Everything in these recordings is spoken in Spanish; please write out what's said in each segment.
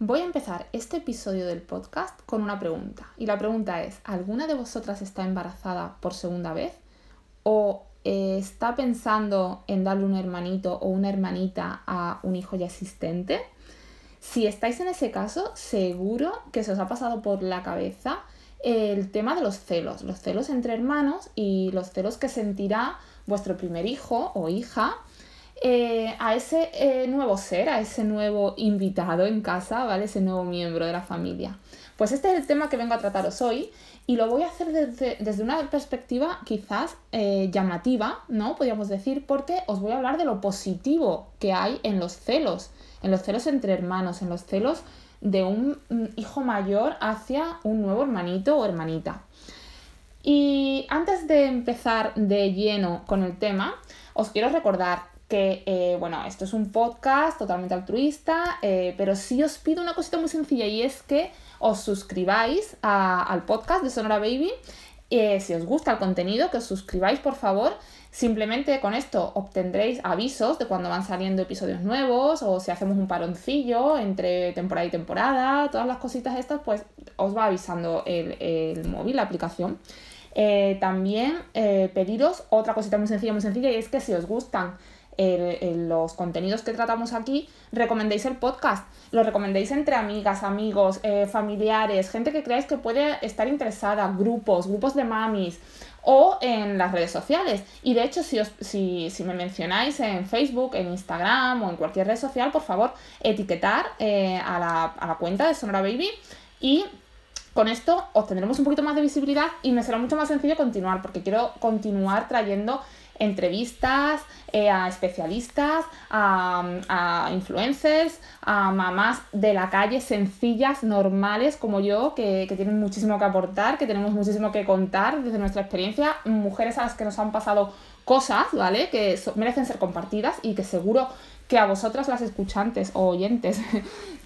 Voy a empezar este episodio del podcast con una pregunta. Y la pregunta es, ¿alguna de vosotras está embarazada por segunda vez? ¿O eh, está pensando en darle un hermanito o una hermanita a un hijo ya existente? Si estáis en ese caso, seguro que se os ha pasado por la cabeza el tema de los celos, los celos entre hermanos y los celos que sentirá vuestro primer hijo o hija eh, a ese eh, nuevo ser, a ese nuevo invitado en casa, ¿vale? Ese nuevo miembro de la familia. Pues este es el tema que vengo a trataros hoy y lo voy a hacer desde, una perspectiva quizás eh, llamativa, ¿no? Podríamos decir, porque os voy a hablar de lo positivo que hay en los celos, en los celos entre hermanos, en los celos de un hijo mayor hacia un nuevo hermanito o hermanita. Y antes de empezar de lleno con el tema, os quiero recordar que, eh, bueno, esto es un podcast totalmente altruista, eh, pero sí os pido una cosita muy sencilla y es que os suscribáis al podcast de Sonora Baby. Eh, si os gusta el contenido, que os suscribáis, por favor. Simplemente con esto obtendréis avisos de cuando van saliendo episodios nuevos o si hacemos un paroncillo entre temporada y temporada, todas las cositas estas, pues os va avisando el, el móvil, la aplicación. también pediros otra cosita muy sencilla, muy sencilla, y es que si os gustan los contenidos que tratamos aquí, recomendéis el podcast. Lo recomendéis entre amigas, amigos, eh, familiares, gente que creáis que puede estar interesada, grupos, grupos de mamis o en las redes sociales. Y de hecho, si, os, si, me mencionáis en Facebook, en Instagram o en cualquier red social, por favor, etiquetar eh, a, la, a la cuenta de Sonora Baby y con esto obtendremos un poquito más de visibilidad y me será mucho más sencillo continuar porque quiero continuar trayendo entrevistas eh, a especialistas, a, influencers, a mamás de la calle sencillas, normales como yo, que, que, tienen muchísimo que aportar, que tenemos muchísimo que contar desde nuestra experiencia, mujeres a las que nos han pasado cosas, ¿vale? Que merecen ser compartidas y que seguro que a vosotras las escuchantes o oyentes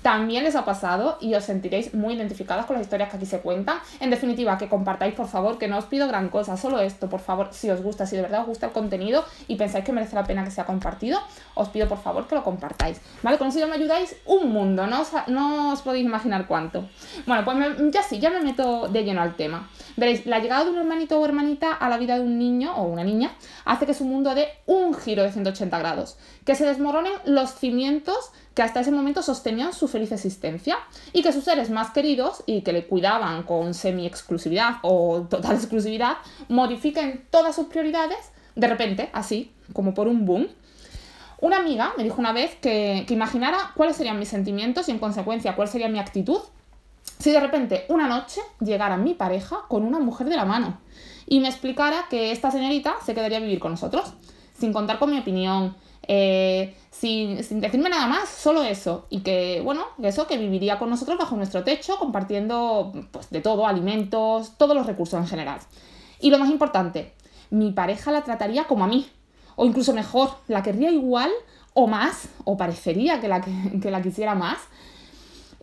también les ha pasado y os sentiréis muy identificadas con las historias que aquí se cuentan. En definitiva, que compartáis, por favor, que no os pido gran cosa, solo esto, por favor, si os gusta, si de verdad os gusta el contenido y pensáis que merece la pena que sea compartido, os pido por favor que lo compartáis. ¿Vale? Con eso ya me ayudáis un mundo, no os, no os podéis imaginar cuánto. Bueno, pues ya sí, ya me meto de lleno al tema. Veréis, la llegada de un hermanito o hermanita a la vida de un niño o una niña hace que su mundo dé un giro de 180 grados, que se desmoronen los cimientos que hasta ese momento sostenían su feliz existencia y que sus seres más queridos y que le cuidaban con semi-exclusividad o total exclusividad modifiquen todas sus prioridades de repente, así, como por un boom. Una amiga me dijo una vez que, que imaginara cuáles serían mis sentimientos y en consecuencia cuál sería mi actitud si de repente una noche llegara mi pareja con una mujer de la mano y me explicara que esta señorita se quedaría a vivir con nosotros, sin contar con mi opinión, eh, sin, decirme nada más, solo eso. Y que, bueno, eso, que viviría con nosotros bajo nuestro techo, compartiendo pues, de todo, alimentos, todos los recursos en general. Y lo más importante, mi pareja la trataría como a mí, o incluso mejor, la querría igual o más, o parecería que la, que la quisiera más,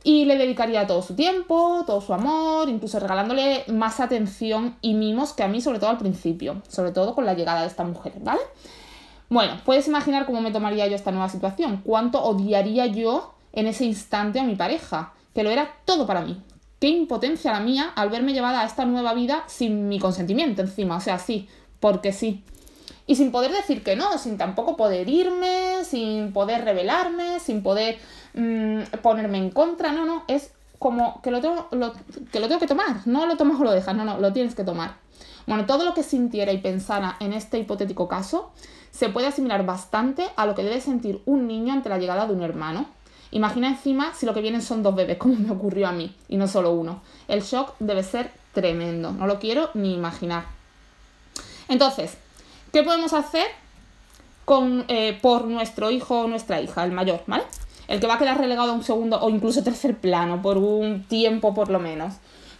y le dedicaría todo su tiempo, todo su amor, incluso regalándole más atención y mimos que a mí, sobre todo al principio, sobre todo con la llegada de esta mujer, ¿vale? Bueno, puedes imaginar cómo me tomaría yo esta nueva situación, cuánto odiaría yo en ese instante a mi pareja, que lo era todo para mí. Qué impotencia la mía al verme llevada a esta nueva vida sin mi consentimiento encima, o sea, sí, porque sí. Y sin poder decir que no, sin tampoco poder irme, sin poder rebelarme, sin poder mm, ponerme en contra, no, no, es como que lo, tengo, que lo tengo que tomar, no lo tomas o lo dejas, no, no, lo tienes que tomar. Bueno, todo lo que sintiera y pensara en este hipotético caso se puede asimilar bastante a lo que debe sentir un niño ante la llegada de un hermano. Imagina encima si lo que vienen son dos bebés, como me ocurrió a mí, y no solo uno. El shock debe ser tremendo, no lo quiero ni imaginar. Entonces, ¿qué podemos hacer con, eh, por nuestro hijo o nuestra hija, el mayor, ¿vale? El que va a quedar relegado a un segundo o incluso tercer plano, por un tiempo por lo menos.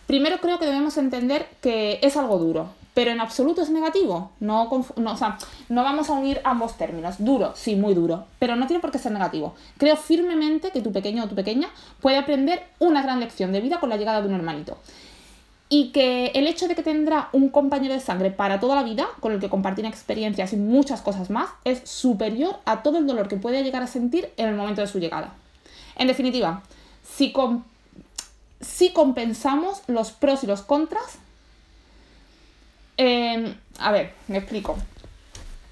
Primero creo que debemos entender que es algo duro, pero en absoluto es negativo. No, no, no vamos a unir ambos términos. Duro, sí, muy duro, pero no tiene por qué ser negativo. Creo firmemente que tu pequeño o tu pequeña puede aprender una gran lección de vida con la llegada de un hermanito. Y que el hecho de que tendrá un compañero de sangre para toda la vida, con el que compartir experiencias y muchas cosas más, es superior a todo el dolor que puede llegar a sentir en el momento de su llegada. En definitiva, si, si compensamos los pros y los contras. Em, a ver, me explico.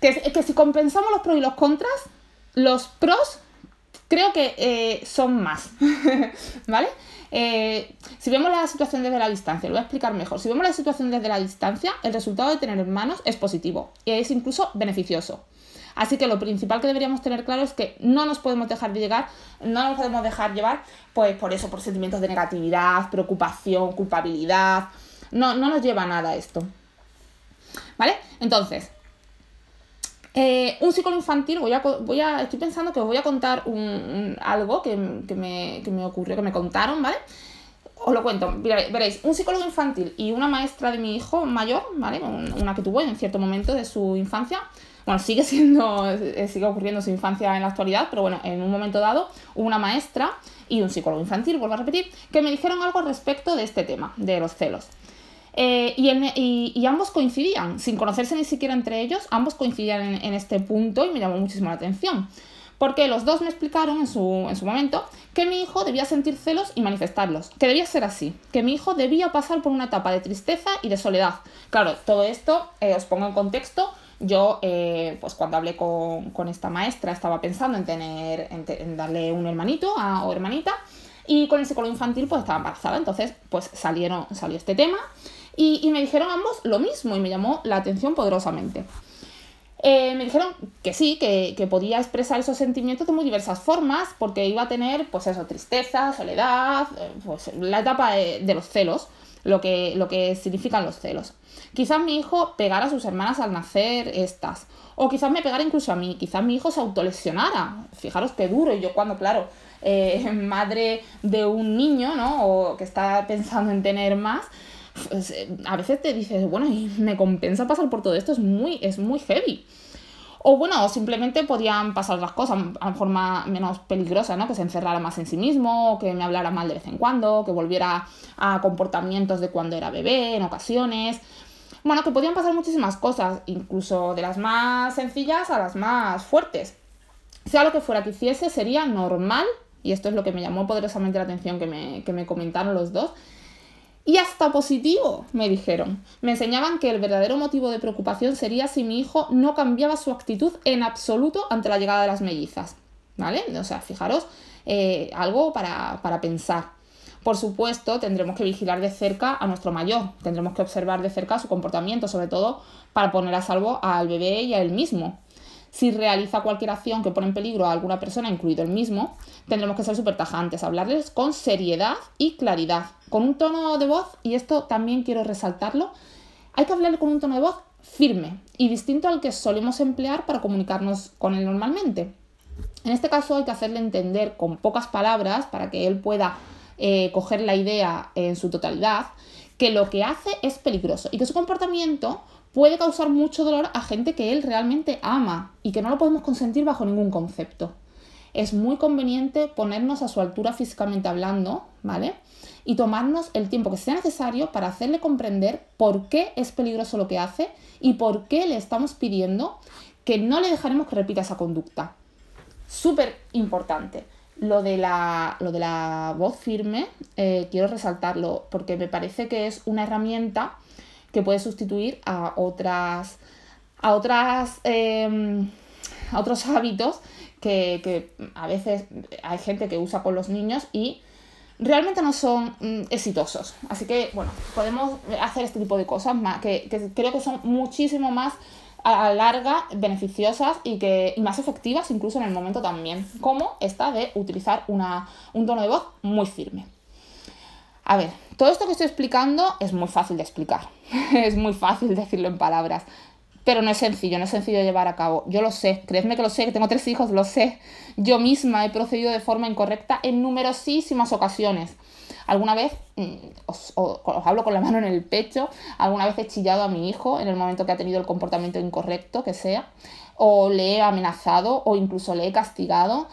Que, que, si compensamos los pros y los contras, los pros creo que eh, son más, ¿vale? Eh, si vemos la situación desde la distancia, lo voy a explicar mejor. Si vemos la situación desde la distancia, el resultado de tener hermanos es positivo y es incluso beneficioso. Así que lo principal que deberíamos tener claro es que no nos podemos dejar de llegar, no nos podemos dejar llevar, pues por eso, por sentimientos de negatividad, preocupación, culpabilidad. No, no nos lleva a nada esto. ¿Vale? Entonces, eh, un psicólogo infantil, voy a, voy a, estoy pensando que os voy a contar un, algo que, me, que, me, ocurrió, que me contaron, ¿vale? Os lo cuento, veréis, un psicólogo infantil y una maestra de mi hijo mayor, ¿vale? Una que tuvo en cierto momento de su infancia, bueno, sigue siendo, eh, sigue ocurriendo su infancia en la actualidad, pero bueno, en un momento dado, una maestra y un psicólogo infantil, vuelvo a repetir, que me dijeron algo respecto de este tema, de los celos. Eh, y, ambos coincidían, sin conocerse ni siquiera entre ellos, ambos coincidían en, este punto y me llamó muchísimo la atención. Porque los dos me explicaron en su, en su, momento que mi hijo debía sentir celos y manifestarlos, que debía ser así, que mi hijo debía pasar por una etapa de tristeza y de soledad. Claro, todo esto eh, os pongo en contexto. Yo, eh, pues cuando hablé con, esta maestra, estaba pensando en tener, en, darle un hermanito o hermanita, y con el psicólogo infantil, pues estaba embarazada. Entonces, pues salieron, salió este tema. Y, me dijeron ambos lo mismo y me llamó la atención poderosamente. Eh, me dijeron que sí, que, podía expresar esos sentimientos de muy diversas formas, porque iba a tener, pues eso, tristeza, soledad, eh, pues la etapa de, los celos, lo que, lo que significan los celos. Quizás mi hijo pegara a sus hermanas al nacer estas, o quizás me pegara incluso a mí, quizás mi hijo se autolesionara. Fijaros qué duro, y yo cuando, claro, eh, madre de un niño, ¿no? O que está pensando en tener más, pues, eh, a veces te dices, bueno, y me compensa pasar por todo esto, es muy, es muy heavy. O bueno, simplemente podían pasar las cosas a forma menos peligrosa, ¿no? Que se encerrara más en sí mismo, que me hablara mal de vez en cuando, que volviera a comportamientos de cuando era bebé en ocasiones. Bueno, que podían pasar muchísimas cosas, incluso de las más sencillas a las más fuertes. Sea lo que fuera que hiciese, sería normal, y esto es lo que me llamó poderosamente la atención que me, que me comentaron los dos, y hasta positivo, me dijeron. Me enseñaban que el verdadero motivo de preocupación sería si mi hijo no cambiaba su actitud en absoluto ante la llegada de las mellizas. ¿Vale? O sea, fijaros, eh, algo para, para pensar. Por supuesto, tendremos que vigilar de cerca a nuestro mayor, tendremos que observar de cerca su comportamiento, sobre todo para poner a salvo al bebé y a él mismo. Si realiza cualquier acción que pone en peligro a alguna persona, incluido el mismo, tendremos que ser súper tajantes, hablarles con seriedad y claridad, con un tono de voz, y esto también quiero resaltarlo, hay que hablarle con un tono de voz firme y distinto al que solemos emplear para comunicarnos con él normalmente. En este caso hay que hacerle entender con pocas palabras para que él pueda eh, coger la idea en su totalidad que lo que hace es peligroso y que su comportamiento puede causar mucho dolor a gente que él realmente ama y que no lo podemos consentir bajo ningún concepto. Es muy conveniente ponernos a su altura físicamente hablando, ¿vale? Y tomarnos el tiempo que sea necesario para hacerle comprender por qué es peligroso lo que hace y por qué le estamos pidiendo que no le dejaremos que repita esa conducta. Súper importante. Lo de, la, lo de la voz firme, eh, quiero resaltarlo porque me parece que es una herramienta que puede sustituir a otras, a otras, em, a otros hábitos que, a veces hay gente que usa con los niños y realmente no son mm, exitosos. Así que, bueno, podemos hacer este tipo de cosas más, que, creo que son muchísimo más a la larga beneficiosas y, que, y más efectivas incluso en el momento también, como esta de utilizar una, un tono de voz muy firme. A ver, todo esto que estoy explicando es muy fácil de explicar, es muy fácil decirlo en palabras, pero no es sencillo, no es sencillo llevar a cabo. Yo lo sé, creedme que lo sé, que tengo tres hijos, lo sé. Yo misma he procedido de forma incorrecta en numerosísimas ocasiones. Alguna vez, mm, os, hablo con la mano en el pecho, alguna vez he chillado a mi hijo en el momento que ha tenido el comportamiento incorrecto que sea, o le he amenazado o incluso le he castigado.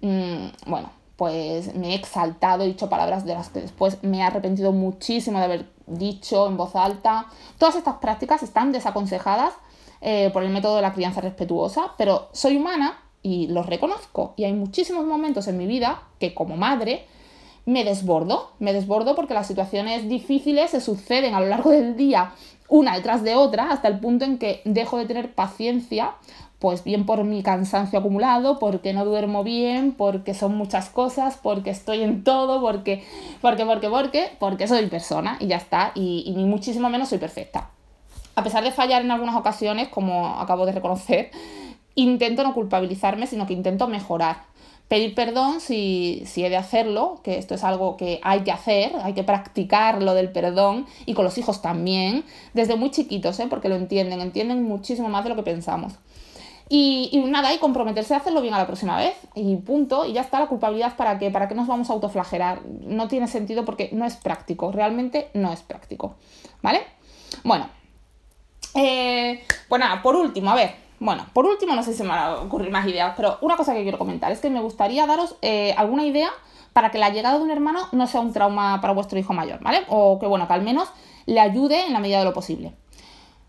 Mm, bueno, pues me he exaltado, he dicho palabras de las que después me he arrepentido muchísimo de haber dicho en voz alta. Todas estas prácticas están desaconsejadas eh, por el método de la crianza respetuosa, pero soy humana y los reconozco. Y hay muchísimos momentos en mi vida que como madre me desbordo, me desbordo porque las situaciones difíciles se suceden a lo largo del día una detrás de otra hasta el punto en que dejo de tener paciencia, pues bien por mi cansancio acumulado, porque no duermo bien, porque son muchas cosas, porque estoy en todo, porque, porque, porque, porque, porque soy persona y ya está, y, y muchísimo menos soy perfecta. A pesar de fallar en algunas ocasiones, como acabo de reconocer, intento no culpabilizarme, sino que intento mejorar pedir perdón si, si, he de hacerlo, que esto es algo que hay que hacer, hay que practicar lo del perdón y con los hijos también, desde muy chiquitos, ¿eh? porque lo entienden, entienden muchísimo más de lo que pensamos. Y, y, nada, y comprometerse a hacerlo bien a la próxima vez. Y punto. Y ya está la culpabilidad para qué, para qué nos vamos a autoflagelar. No tiene sentido porque no es práctico. Realmente no es práctico. ¿Vale? Bueno. Eh, pues nada, por último, a ver, bueno, por último, no sé si me van a ocurrir más ideas, pero una cosa que quiero comentar es que me gustaría daros eh, alguna idea para que la llegada de un hermano no sea un trauma para vuestro hijo mayor, ¿vale? O que, bueno, que al menos le ayude en la medida de lo posible.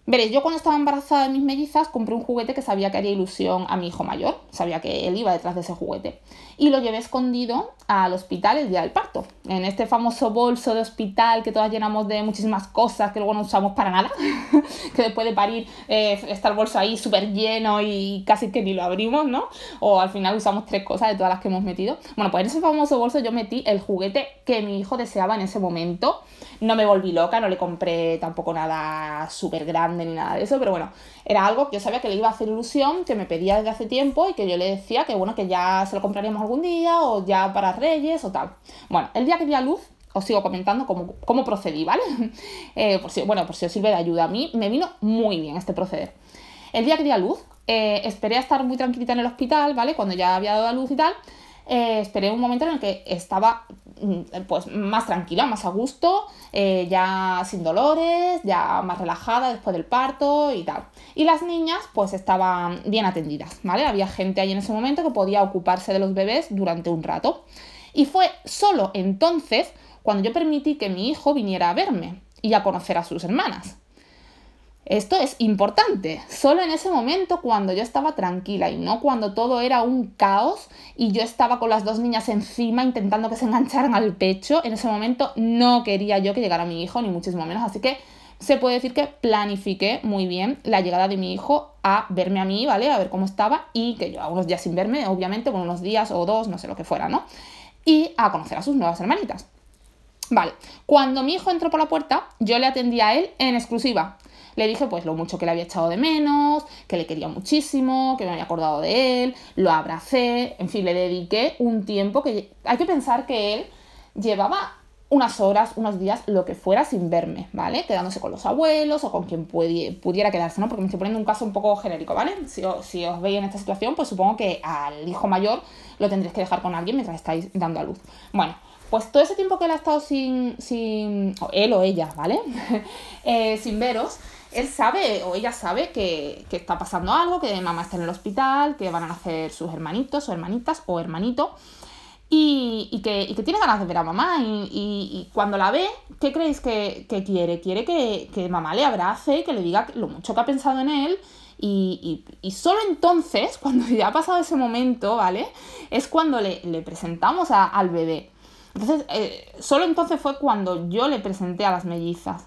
Veréis, yo cuando estaba embarazada de mis mellizas compré un juguete que sabía que haría ilusión a mi hijo mayor, sabía que él iba detrás de ese juguete. Y lo llevé escondido al hospital el día del parto, en este famoso bolso de hospital que todas llenamos de muchísimas cosas que luego no usamos para nada, que después de parir eh, está el bolso ahí súper lleno y casi que ni lo abrimos, ¿no? O al final usamos tres cosas de todas las que hemos metido. Bueno, pues en ese famoso bolso yo metí el juguete que mi hijo deseaba en ese momento. No me volví loca, no le compré tampoco nada súper grande ni nada de eso, pero bueno, era algo que yo sabía que le iba a hacer ilusión, que me pedía desde hace tiempo y que yo le decía que bueno, que ya se lo compraríamos algún día o ya para Reyes o tal. Bueno, el día que di a luz, os sigo comentando cómo, cómo procedí, ¿vale? Eh, por si, bueno, por si os sirve de ayuda a mí, me vino muy bien este proceder. El día que di a luz, eh, esperé a estar muy tranquilita en el hospital, ¿vale? Cuando ya había dado a luz y tal, eh, esperé un momento en el que estaba mm, pues más tranquila, más a gusto, eh, ya sin dolores, ya más relajada después del parto y tal. Y las niñas pues estaban bien atendidas, ¿vale? Había gente ahí en ese momento que podía ocuparse de los bebés durante un rato. Y fue solo entonces cuando yo permití que mi hijo viniera a verme y a conocer a sus hermanas. Esto es importante, solo en ese momento cuando yo estaba tranquila y no cuando todo era un caos y yo estaba con las dos niñas encima intentando que se engancharan al pecho, en ese momento no quería yo que llegara mi hijo, ni muchísimo menos, así que se puede decir que planifiqué muy bien la llegada de mi hijo a verme a mí, ¿vale? A ver cómo estaba y que yo unos días sin verme, obviamente, con unos días o dos, no sé lo que fuera, ¿no? Y a conocer a sus nuevas hermanitas. Vale, cuando mi hijo entró por la puerta, yo le atendí a él en exclusiva le dije pues lo mucho que le había echado de menos, que le quería muchísimo, que me había acordado de él, lo abracé, en fin, le dediqué un tiempo que hay que pensar que él llevaba unas horas, unos días, lo que fuera sin verme, ¿vale? Quedándose con los abuelos o con quien pudiera quedarse, ¿no? Porque me estoy poniendo un caso un poco genérico, ¿vale? Si, si os veis en esta situación, pues supongo que al hijo mayor lo tendréis que dejar con alguien mientras estáis dando a luz. Bueno, pues todo ese tiempo que él ha estado sin, sin él o ella, ¿vale? eh, sin veros, él sabe o ella sabe que, está pasando algo, que mamá está en el hospital, que van a nacer sus hermanitos o hermanitas o hermanito. Y, que, tiene ganas de ver a mamá. Y, cuando la ve, ¿qué creéis que, quiere? Quiere que, mamá le abrace, que le diga lo mucho que ha pensado en él. Y, solo entonces, cuando ya ha pasado ese momento, ¿vale? Es cuando le, presentamos al bebé. Entonces, eh, solo entonces fue cuando yo le presenté a las mellizas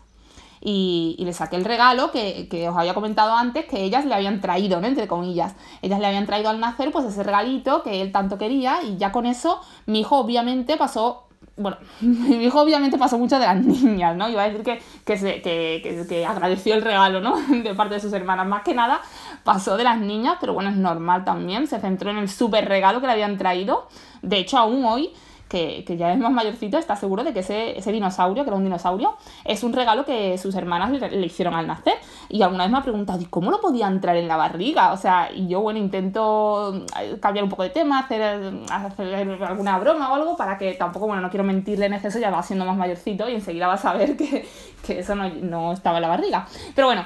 y, le saqué el regalo que, os había comentado antes que ellas le habían traído, ¿no? Entre comillas. Ellas le habían traído al nacer pues ese regalito que él tanto quería y ya con eso mi hijo obviamente pasó bueno, mi hijo obviamente pasó mucho de las niñas, ¿no? Iba a decir que, que, se, que, que, agradeció el regalo, ¿no? De parte de sus hermanas. Más que nada pasó de las niñas, pero bueno, es normal también. Se centró en el súper regalo que le habían traído. De hecho, aún hoy que, ya es más mayorcito, está seguro de que ese, ese, dinosaurio, que era un dinosaurio, es un regalo que sus hermanas le, hicieron al nacer. Y alguna vez me ha preguntado, ¿y cómo lo podía entrar en la barriga? O sea, y yo, bueno, intento eh, cambiar un poco de tema, hacer, hacer alguna broma o algo para que tampoco, bueno, no quiero mentirle en exceso, ya va siendo más mayorcito y enseguida va a saber que, que eso no, no, estaba en la barriga. Pero bueno,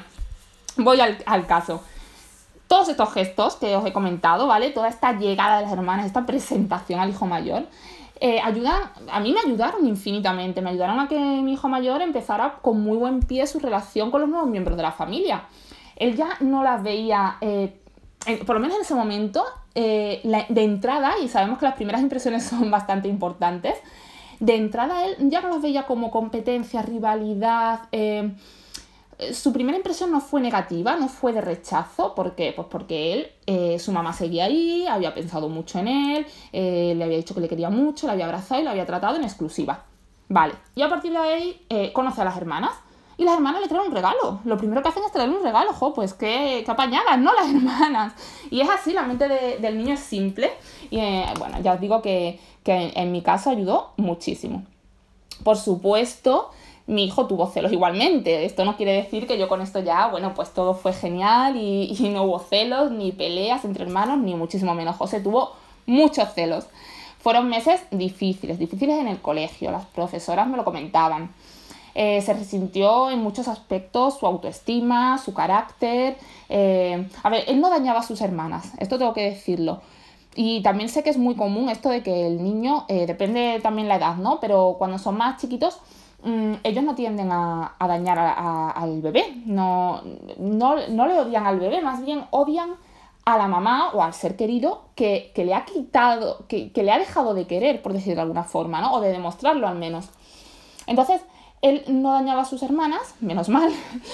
voy al, al caso todos estos gestos que os he comentado, ¿vale? Toda esta llegada de las hermanas, esta presentación al hijo mayor, eh, a mí me ayudaron infinitamente, me ayudaron a que mi hijo mayor empezara con muy buen pie su relación con los nuevos miembros de la familia. Él ya no las veía, eh, por lo menos en ese momento, eh, de entrada, y sabemos que las primeras impresiones son bastante importantes, de entrada él ya no los veía como competencia, rivalidad. Eh, su primera impresión no fue negativa, no fue de rechazo, ¿por qué? Pues porque él, eh, su mamá seguía ahí, había pensado mucho en él, eh, le había dicho que le quería mucho, le había abrazado y lo había tratado en exclusiva. Vale, y a partir de ahí conoce a las hermanas. Y las hermanas le traen un regalo. Lo primero que hacen es traerle un regalo, jo, pues qué, qué apañadas, ¿no? Las hermanas. Y es así, la mente del niño es simple. Y bueno, ya os digo que, que en mi caso ayudó muchísimo. Por supuesto, mi hijo tuvo celos igualmente. Esto no quiere decir que yo con esto ya, bueno, pues todo fue genial y, y, no hubo celos, ni peleas entre hermanos, ni muchísimo menos. José tuvo muchos celos. Fueron meses difíciles, difíciles en el colegio. Las profesoras me lo comentaban. Eh, se resintió en muchos aspectos su autoestima, su carácter. Eh, a ver, él no dañaba a sus hermanas, esto tengo que decirlo. Y también sé que es muy común esto de que el niño, eh, depende también la edad, ¿no? Pero cuando son más chiquitos, mm, ellos no tienden a, dañar al bebé, no, no, le odian al bebé, más bien odian a la mamá o al ser querido que, le ha quitado, que, que, le ha dejado de querer, por decirlo de alguna forma, ¿no? O de demostrarlo al menos. Entonces, él no dañaba a sus hermanas, menos mal,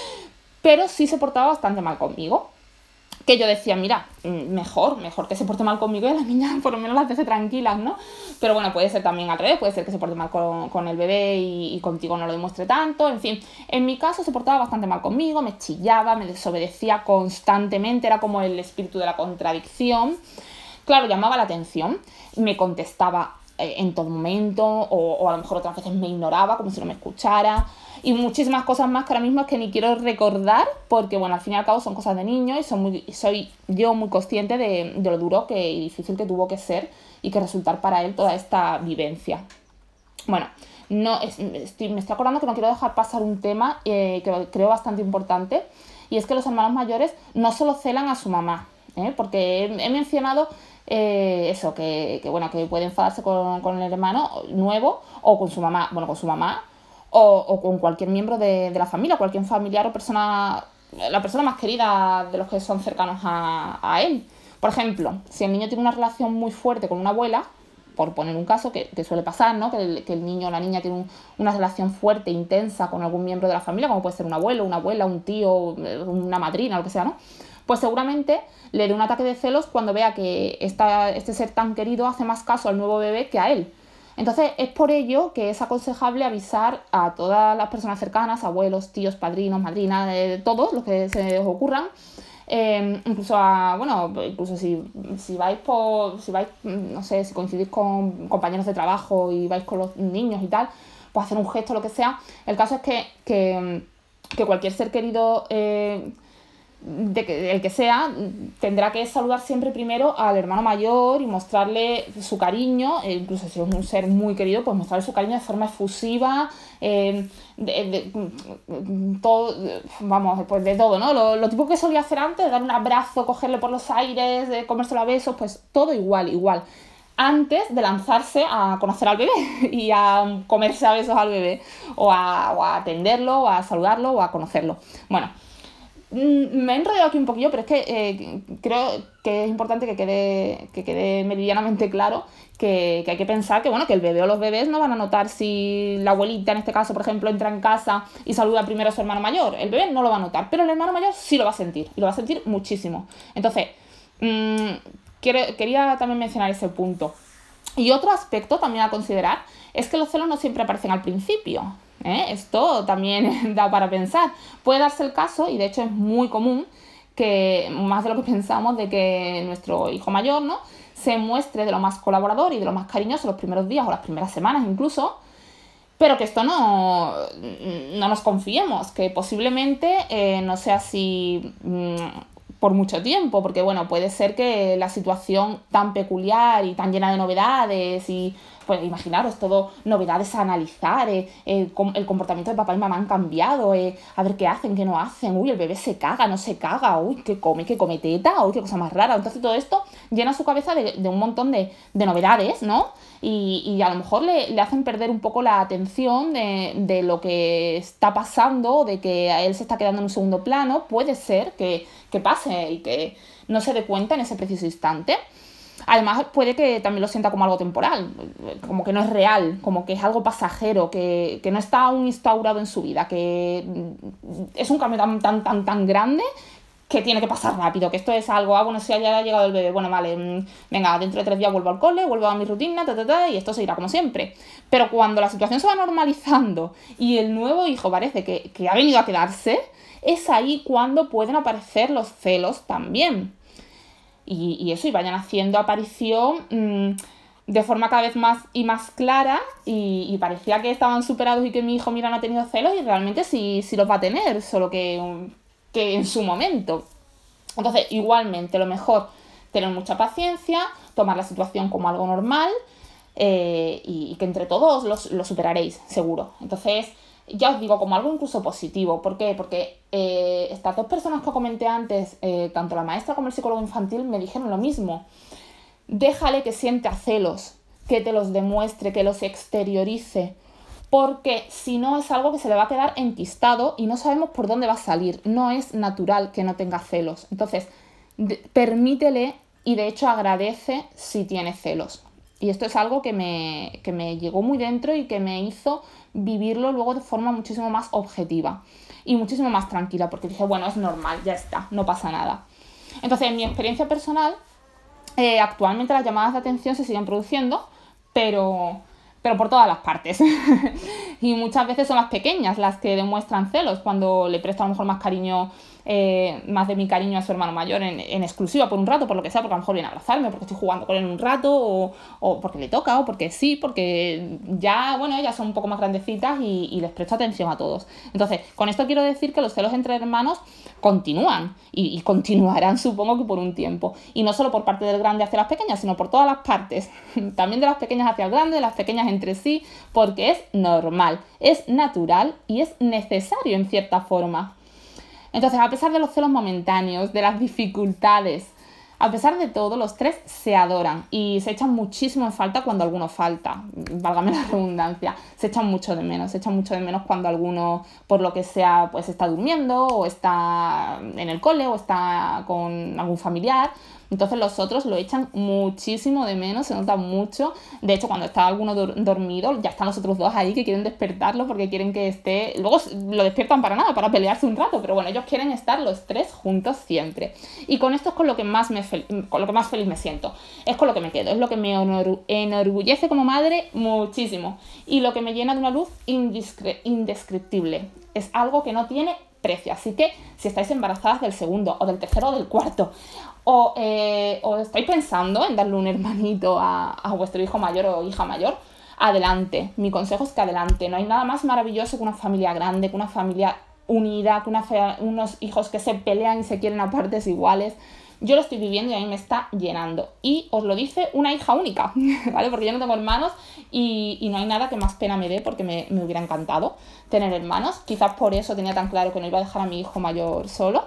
pero sí se portaba bastante mal conmigo que yo decía, mira, mm, mejor, mejor que se porte mal conmigo y a las niñas por lo menos las deje tranquilas, ¿no? Pero bueno, puede ser también al revés, puede ser que se porte mal con, el bebé y, contigo no lo demuestre tanto, en fin, en mi caso se portaba bastante mal conmigo, me chillaba, me desobedecía constantemente, era como el espíritu de la contradicción. Claro, llamaba la atención, me contestaba en todo momento, o, o a lo mejor otras veces me ignoraba como si no me escuchara y muchísimas cosas más que ahora mismo es que ni quiero recordar porque, bueno, al fin y al cabo son cosas de niño y son muy, soy yo muy consciente de, lo duro que, y difícil que tuvo que ser y que resultar para él toda esta vivencia. Bueno, no, estoy, me estoy acordando que no quiero dejar pasar un tema eh, que creo bastante importante y es que los hermanos mayores no solo celan a su mamá, ¿eh? porque he, mencionado eh, eso, que, bueno, que puede enfadarse con, con, el hermano nuevo o con su mamá, bueno, con su mamá o, con cualquier miembro de, la familia, cualquier familiar o persona, la persona más querida de los que son cercanos a, él. Por ejemplo, si el niño tiene una relación muy fuerte con una abuela, por poner un caso que, suele pasar, ¿no? Que el, que el, niño o la niña tiene una relación fuerte, intensa con algún miembro de la familia, como puede ser un abuelo, una abuela, un tío, una madrina, lo que sea, ¿no? Pues seguramente le dé un ataque de celos cuando vea que este ser tan querido hace más caso al nuevo bebé que a él. Entonces es por ello que es aconsejable avisar a todas las personas cercanas, abuelos, tíos, padrinos, madrinas, eh, todos los que se os ocurran, em, incluso a, bueno, incluso si, vais por, si vais, no sé, si coincidís con compañeros de trabajo y vais con los niños y tal, pues hacer un gesto, lo que sea. El caso es que, que, cualquier ser querido eh, de que, el que sea, tendrá que saludar siempre primero al hermano mayor y mostrarle su cariño, e incluso si es un ser muy querido, pues mostrarle su cariño de forma efusiva, eh, de, todo, vamos, pues de todo, ¿no? Lo, lo tipo que solía hacer antes, dar un abrazo, cogerle por los aires, de comérselo a besos, pues todo igual, igual. Antes de lanzarse a conocer al bebé y a comerse a besos al bebé, o a, o a atenderlo, o a saludarlo, o a conocerlo. Bueno, me he enrollado aquí un poquillo, pero es que eh, creo que es importante que quede, que quede meridianamente claro que, hay que pensar que, bueno, que el bebé o los bebés no van a notar si la abuelita, en este caso, por ejemplo, entra en casa y saluda primero a su hermano mayor. El bebé no lo va a notar, pero el hermano mayor sí lo va a sentir, y lo va a sentir muchísimo. Entonces, mmm, quería también mencionar ese punto. Y otro aspecto también a considerar es que los celos no siempre aparecen al principio. ¿Eh? Esto también da para pensar. Puede darse el caso, y de hecho es muy común, que más de lo que pensamos, de que nuestro hijo mayor ¿no? se muestre de lo más colaborador y de lo más cariñoso los primeros días o las primeras semanas incluso, pero que esto no, no nos confiemos, que posiblemente eh, no sea así mm, por mucho tiempo, porque bueno, puede ser que la situación tan peculiar y tan llena de novedades y pues imaginaros, todo novedades a analizar, eh, el comportamiento de papá y mamá han cambiado, eh, a ver qué hacen, qué no hacen, uy, el bebé se caga, no se caga, uy, qué come, qué come teta, uy, qué cosa más rara. Entonces todo esto llena su cabeza de, un montón de, novedades, ¿no? Y, a lo mejor le, hacen perder un poco la atención de, lo que está pasando, de que a él se está quedando en un segundo plano, puede ser que, que pase y que no se dé cuenta en ese preciso instante. Además, puede que también lo sienta como algo temporal, como que no es real, como que es algo pasajero, que, no está aún instaurado en su vida, que es un cambio tan, tan, tan, tan grande que tiene que pasar rápido, que esto es algo, ah, bueno, si ya ha llegado el bebé, bueno, vale, mm, venga, dentro de tres días vuelvo al cole, vuelvo a mi rutina, ta, ta, ta, y esto seguirá como siempre. Pero cuando la situación se va normalizando y el nuevo hijo parece que, ha venido a quedarse, es ahí cuando pueden aparecer los celos también. Y, eso, y vayan haciendo aparición mm, de forma cada vez más y más clara, y, parecía que estaban superados y que mi hijo, mira, no ha tenido celos, y realmente sí, sí los va a tener, solo que que en su momento. Entonces, igualmente, lo mejor, tener mucha paciencia, tomar la situación como algo normal eh, y, que entre todos lo superaréis, seguro. Entonces, ya os digo, como algo incluso positivo. ¿Por qué? Porque eh, estas dos personas que comenté antes, eh, tanto la maestra como el psicólogo infantil, me dijeron lo mismo. Déjale que sienta celos, que te los demuestre, que los exteriorice porque si no es algo que se le va a quedar enquistado y no sabemos por dónde va a salir. No es natural que no tenga celos. Entonces, permítele y de hecho agradece si tiene celos. Y esto es algo que me, que me llegó muy dentro y que me hizo vivirlo luego de forma muchísimo más objetiva y muchísimo más tranquila, porque dije, bueno, es normal, ya está, no pasa nada. Entonces, en mi experiencia personal, eh, actualmente las llamadas de atención se siguen produciendo, pero pero por todas las partes. y muchas veces son las pequeñas las que demuestran celos cuando le presto a lo mejor más cariño eh, más de mi cariño a su hermano mayor en, exclusiva por un rato, por lo que sea, porque a lo mejor viene a abrazarme, porque estoy jugando con él un rato, o, porque le toca, o porque sí, porque ya, bueno, ellas son un poco más grandecitas y, les presto atención a todos. Entonces, con esto quiero decir que los celos entre hermanos continúan y, y continuarán, supongo que por un tiempo. Y no solo por parte del grande hacia las pequeñas, sino por todas las partes. También de las pequeñas hacia el grande, de las pequeñas entre sí, porque es normal, es natural y es necesario en cierta forma. Entonces, a pesar de los celos momentáneos, de las dificultades, a pesar de todo, los tres se adoran y se echan muchísimo en falta cuando alguno falta, válgame la redundancia, se echan mucho de menos, se echan mucho de menos cuando alguno, por lo que sea, pues está durmiendo o está en el cole o está con algún familiar, entonces los otros lo echan muchísimo de menos, se nota mucho. De hecho, cuando está alguno dormido, ya están los otros dos ahí que quieren despertarlo porque quieren que esté... Luego lo despiertan para nada, para pelearse un rato, pero bueno, ellos quieren estar los tres juntos siempre. Y con esto es con lo que más, me con lo que más feliz me siento. Es con lo que me quedo, es lo que me enorgullece como madre muchísimo. Y lo que me llena de una luz indescriptible. Es algo que no tiene precio. Así que si estáis embarazadas del segundo o del tercero o del cuarto, o, eh, estáis pensando en darle un hermanito a, vuestro hijo mayor o hija mayor, adelante. Mi consejo es que adelante. No hay nada más maravilloso que una familia grande, que una familia unida, que unos hijos que se pelean y se quieren a partes iguales. Yo lo estoy viviendo y a mí me está llenando. Y os lo dice una hija única, ¿vale? Porque yo no tengo hermanos y, no hay nada que más pena me dé porque me, me, hubiera encantado tener hermanos. Quizás por eso tenía tan claro que no iba a dejar a mi hijo mayor solo.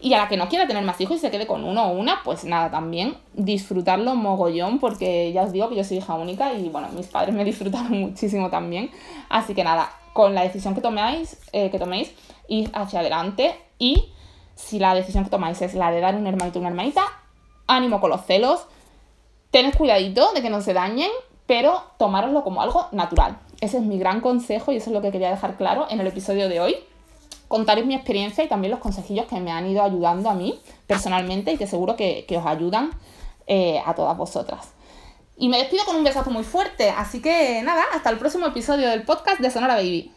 Y a la que no quiera tener más hijos y se quede con uno o una, pues nada, también disfrutarlo mogollón, porque ya os digo que yo soy hija única y bueno, mis padres me disfrutaron muchísimo también. Así que nada, con la decisión que toméis, eh, que toméis, id hacia adelante y si la decisión que tomáis es la de dar un hermanito o una hermanita, ánimo con los celos, tened cuidadito de que no se dañen, pero tomároslo como algo natural. Ese es mi gran consejo y eso es lo que quería dejar claro en el episodio de hoy. Contaros mi experiencia y también los consejillos que me han ido ayudando a mí personalmente y que seguro que, os ayudan eh, a todas vosotras. Y me despido con un besazo muy fuerte, así que nada, hasta el próximo episodio del podcast de Sonora Baby.